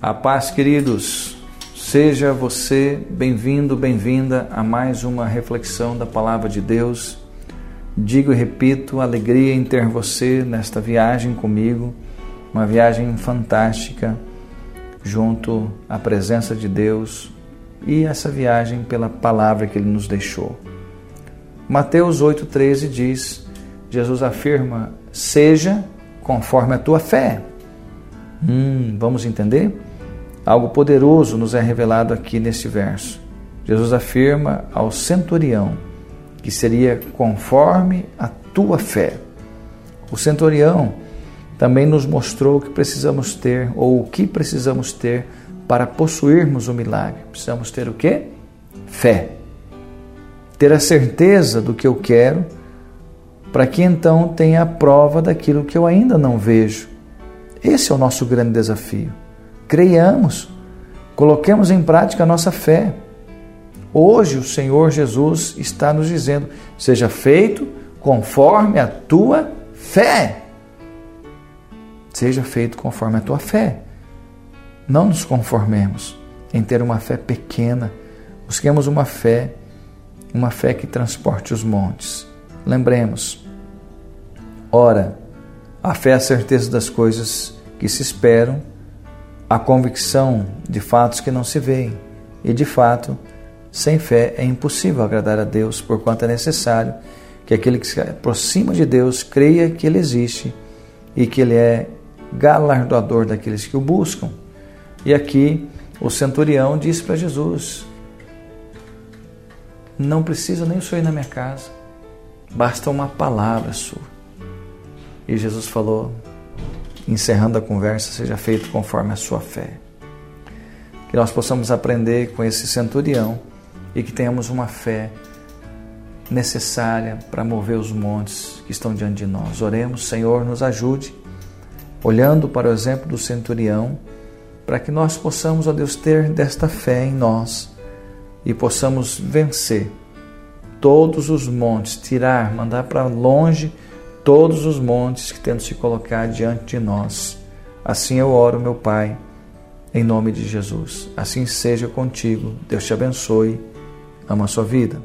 A paz, queridos. Seja você bem-vindo, bem-vinda a mais uma reflexão da palavra de Deus. Digo e repito, alegria em ter você nesta viagem comigo, uma viagem fantástica junto à presença de Deus e essa viagem pela palavra que ele nos deixou. Mateus 8,13 diz: Jesus afirma: Seja conforme a tua fé. Hum, vamos entender? Algo poderoso nos é revelado aqui neste verso. Jesus afirma ao centurião que seria conforme a tua fé. O centurião também nos mostrou o que precisamos ter ou o que precisamos ter para possuirmos o milagre. Precisamos ter o quê? Fé. Ter a certeza do que eu quero, para que então tenha a prova daquilo que eu ainda não vejo. Esse é o nosso grande desafio creiamos, coloquemos em prática a nossa fé. Hoje o Senhor Jesus está nos dizendo: seja feito conforme a tua fé. Seja feito conforme a tua fé. Não nos conformemos em ter uma fé pequena. Busquemos uma fé, uma fé que transporte os montes. Lembremos, ora, a fé é a certeza das coisas que se esperam a convicção de fatos que não se veem. E de fato, sem fé é impossível agradar a Deus, porquanto é necessário que aquele que se aproxima de Deus creia que Ele existe e que Ele é galardoador daqueles que o buscam. E aqui o centurião disse para Jesus: Não precisa nem o senhor ir na minha casa, basta uma palavra sua. E Jesus falou: encerrando a conversa, seja feito conforme a sua fé. Que nós possamos aprender com esse centurião e que tenhamos uma fé necessária para mover os montes que estão diante de nós. Oremos, Senhor, nos ajude, olhando para o exemplo do centurião, para que nós possamos, ó Deus, ter desta fé em nós e possamos vencer todos os montes, tirar, mandar para longe todos os montes que tentam se colocar diante de nós. Assim eu oro, meu Pai, em nome de Jesus. Assim seja contigo. Deus te abençoe. Ama a sua vida.